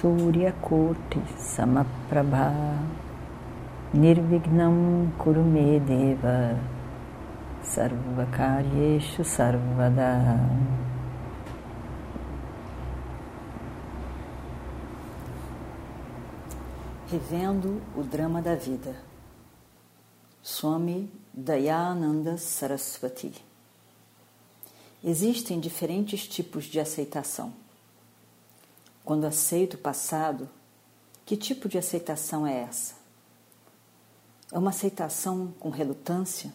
Suryakoti Samaprabha. Nirvignam Kurumedeva Sarvakaryeshu Sarvada. Vivendo o drama da vida. Swami Dayananda Saraswati. Existem diferentes tipos de aceitação quando aceito o passado, que tipo de aceitação é essa? É uma aceitação com relutância?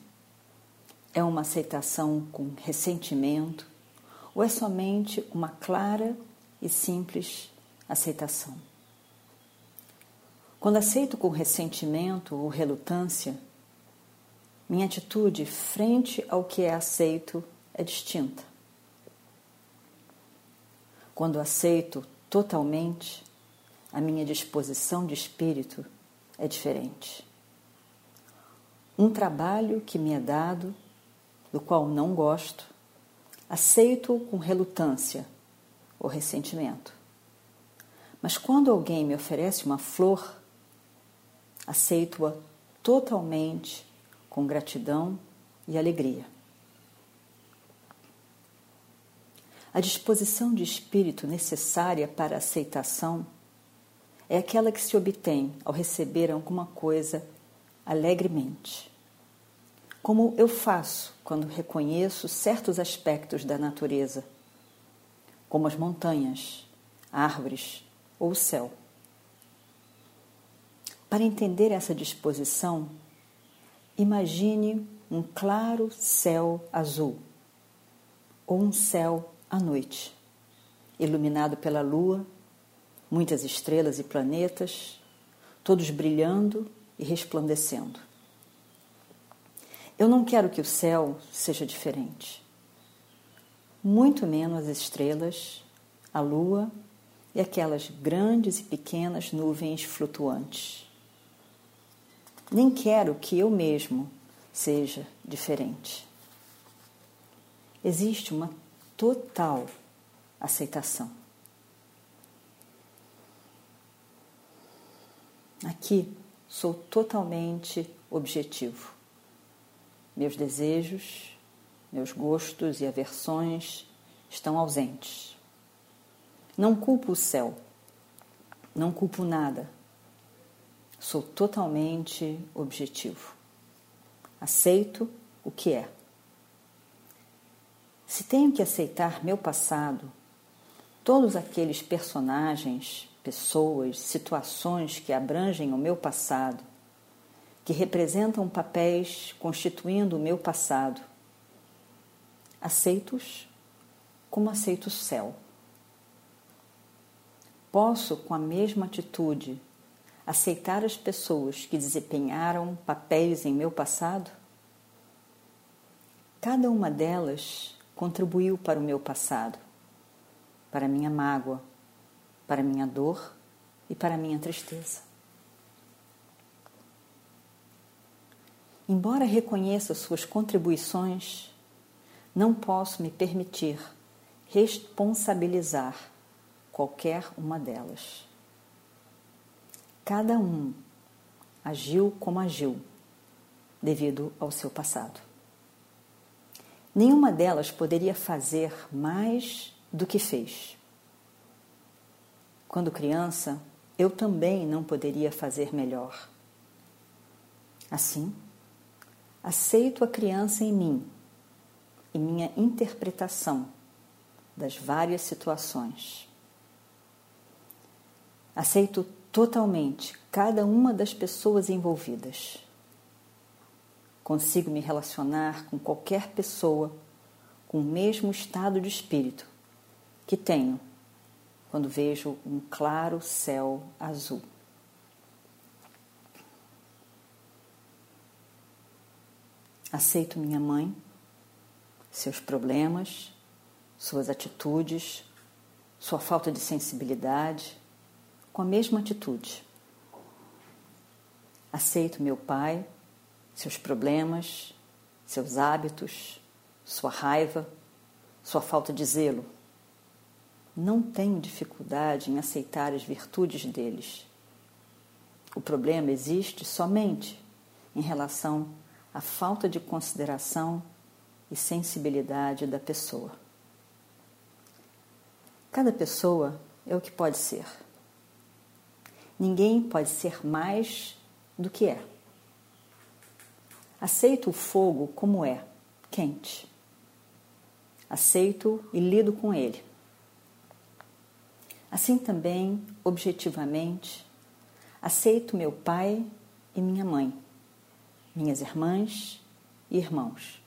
É uma aceitação com ressentimento? Ou é somente uma clara e simples aceitação? Quando aceito com ressentimento ou relutância, minha atitude frente ao que é aceito é distinta. Quando aceito totalmente, a minha disposição de espírito é diferente. Um trabalho que me é dado, do qual não gosto, aceito com relutância ou ressentimento. Mas quando alguém me oferece uma flor, aceito-a totalmente com gratidão e alegria. A disposição de espírito necessária para a aceitação é aquela que se obtém ao receber alguma coisa alegremente. Como eu faço quando reconheço certos aspectos da natureza, como as montanhas, árvores ou o céu. Para entender essa disposição, imagine um claro céu azul ou um céu à noite, iluminado pela lua, muitas estrelas e planetas, todos brilhando e resplandecendo. Eu não quero que o céu seja diferente, muito menos as estrelas, a lua e aquelas grandes e pequenas nuvens flutuantes. Nem quero que eu mesmo seja diferente. Existe uma total aceitação. Aqui sou totalmente objetivo. Meus desejos, meus gostos e aversões estão ausentes. Não culpo o céu, não culpo nada. Sou totalmente objetivo. Aceito o que é. Se tenho que aceitar meu passado, todos aqueles personagens, pessoas, situações que abrangem o meu passado, que representam papéis constituindo o meu passado, aceito-os como aceito o céu. Posso, com a mesma atitude, aceitar as pessoas que desempenharam papéis em meu passado? Cada uma delas contribuiu para o meu passado, para minha mágoa, para minha dor e para minha tristeza. Embora reconheça suas contribuições, não posso me permitir responsabilizar qualquer uma delas. Cada um agiu como agiu, devido ao seu passado. Nenhuma delas poderia fazer mais do que fez. Quando criança, eu também não poderia fazer melhor. Assim, aceito a criança em mim e minha interpretação das várias situações. Aceito totalmente cada uma das pessoas envolvidas. Consigo me relacionar com qualquer pessoa com o mesmo estado de espírito que tenho quando vejo um claro céu azul. Aceito minha mãe, seus problemas, suas atitudes, sua falta de sensibilidade, com a mesma atitude. Aceito meu pai, seus problemas, seus hábitos, sua raiva, sua falta de zelo. Não tenho dificuldade em aceitar as virtudes deles. O problema existe somente em relação à falta de consideração e sensibilidade da pessoa. Cada pessoa é o que pode ser. Ninguém pode ser mais do que é. Aceito o fogo como é, quente. Aceito e lido com ele. Assim também, objetivamente, aceito meu pai e minha mãe, minhas irmãs e irmãos.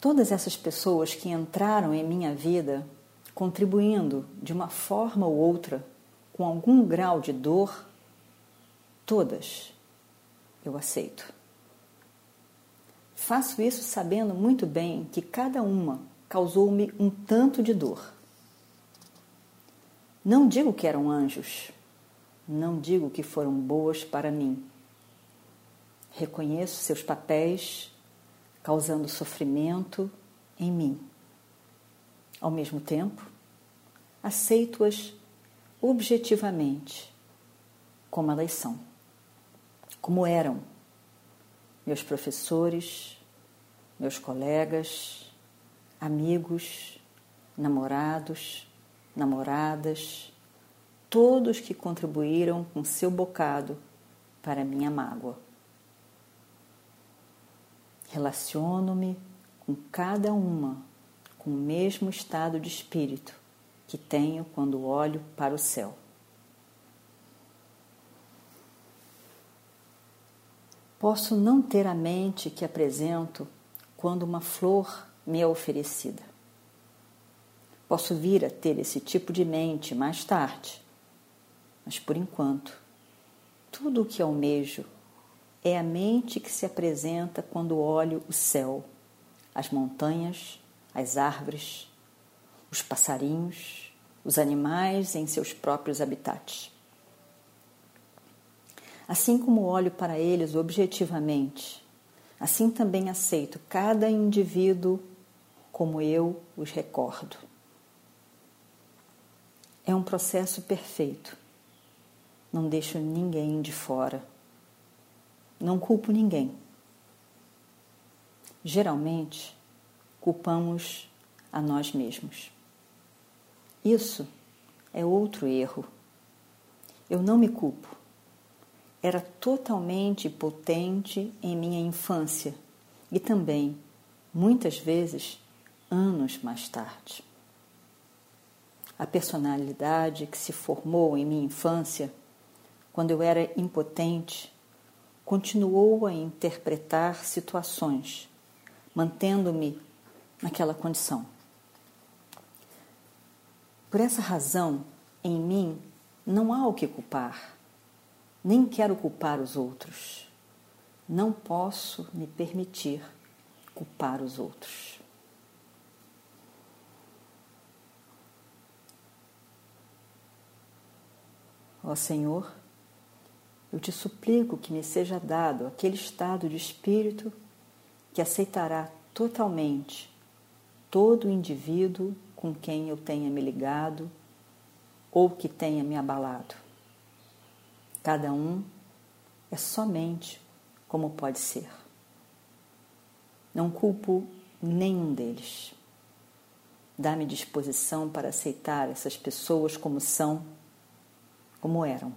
Todas essas pessoas que entraram em minha vida contribuindo de uma forma ou outra com algum grau de dor, todas eu aceito. Faço isso sabendo muito bem que cada uma causou-me um tanto de dor. Não digo que eram anjos, não digo que foram boas para mim. Reconheço seus papéis causando sofrimento em mim. Ao mesmo tempo, aceito-as objetivamente como elas são, como eram meus professores, meus colegas, amigos, namorados, namoradas, todos que contribuíram com seu bocado para minha mágoa. Relaciono-me com cada uma com o mesmo estado de espírito que tenho quando olho para o céu. Posso não ter a mente que apresento quando uma flor me é oferecida. Posso vir a ter esse tipo de mente mais tarde, mas por enquanto, tudo o que almejo é a mente que se apresenta quando olho o céu, as montanhas, as árvores, os passarinhos, os animais em seus próprios habitats. Assim como olho para eles objetivamente, assim também aceito cada indivíduo como eu os recordo. É um processo perfeito. Não deixo ninguém de fora. Não culpo ninguém. Geralmente, culpamos a nós mesmos. Isso é outro erro. Eu não me culpo. Era totalmente potente em minha infância e também, muitas vezes, anos mais tarde. A personalidade que se formou em minha infância, quando eu era impotente, continuou a interpretar situações, mantendo-me naquela condição. Por essa razão, em mim não há o que culpar, nem quero culpar os outros. Não posso me permitir culpar os outros. Ó Senhor, eu te suplico que me seja dado aquele estado de espírito que aceitará totalmente todo indivíduo com quem eu tenha me ligado ou que tenha me abalado. Cada um é somente como pode ser. Não culpo nenhum deles. Dá-me disposição para aceitar essas pessoas como são, como eram.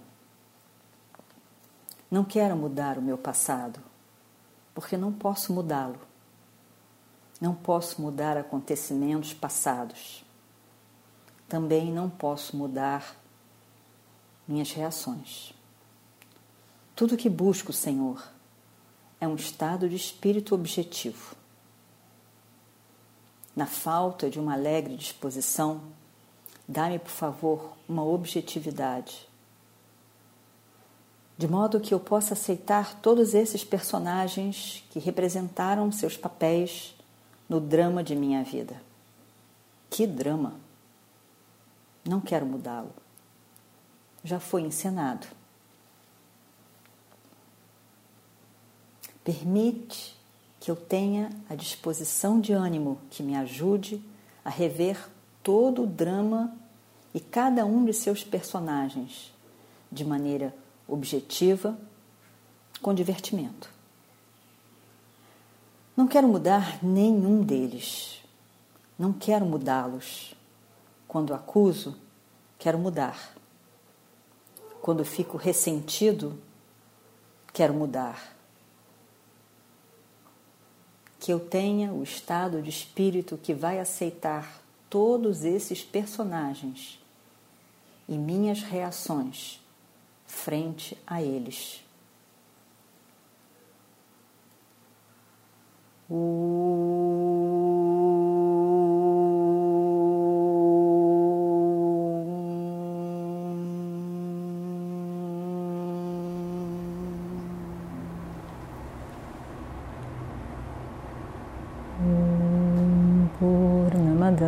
Não quero mudar o meu passado, porque não posso mudá-lo. Não posso mudar acontecimentos passados. Também não posso mudar minhas reações. Tudo que busco, Senhor, é um estado de espírito objetivo. na falta de uma alegre disposição, dá-me, por favor, uma objetividade, de modo que eu possa aceitar todos esses personagens que representaram seus papéis no drama de minha vida. Que drama! Não quero mudá-lo. Já foi encenado. Permite que eu tenha a disposição de ânimo que me ajude a rever todo o drama e cada um de seus personagens de maneira objetiva, com divertimento. Não quero mudar nenhum deles. Não quero mudá-los. Quando acuso, quero mudar. Quando fico ressentido, quero mudar que eu tenha o estado de espírito que vai aceitar todos esses personagens e minhas reações frente a eles. O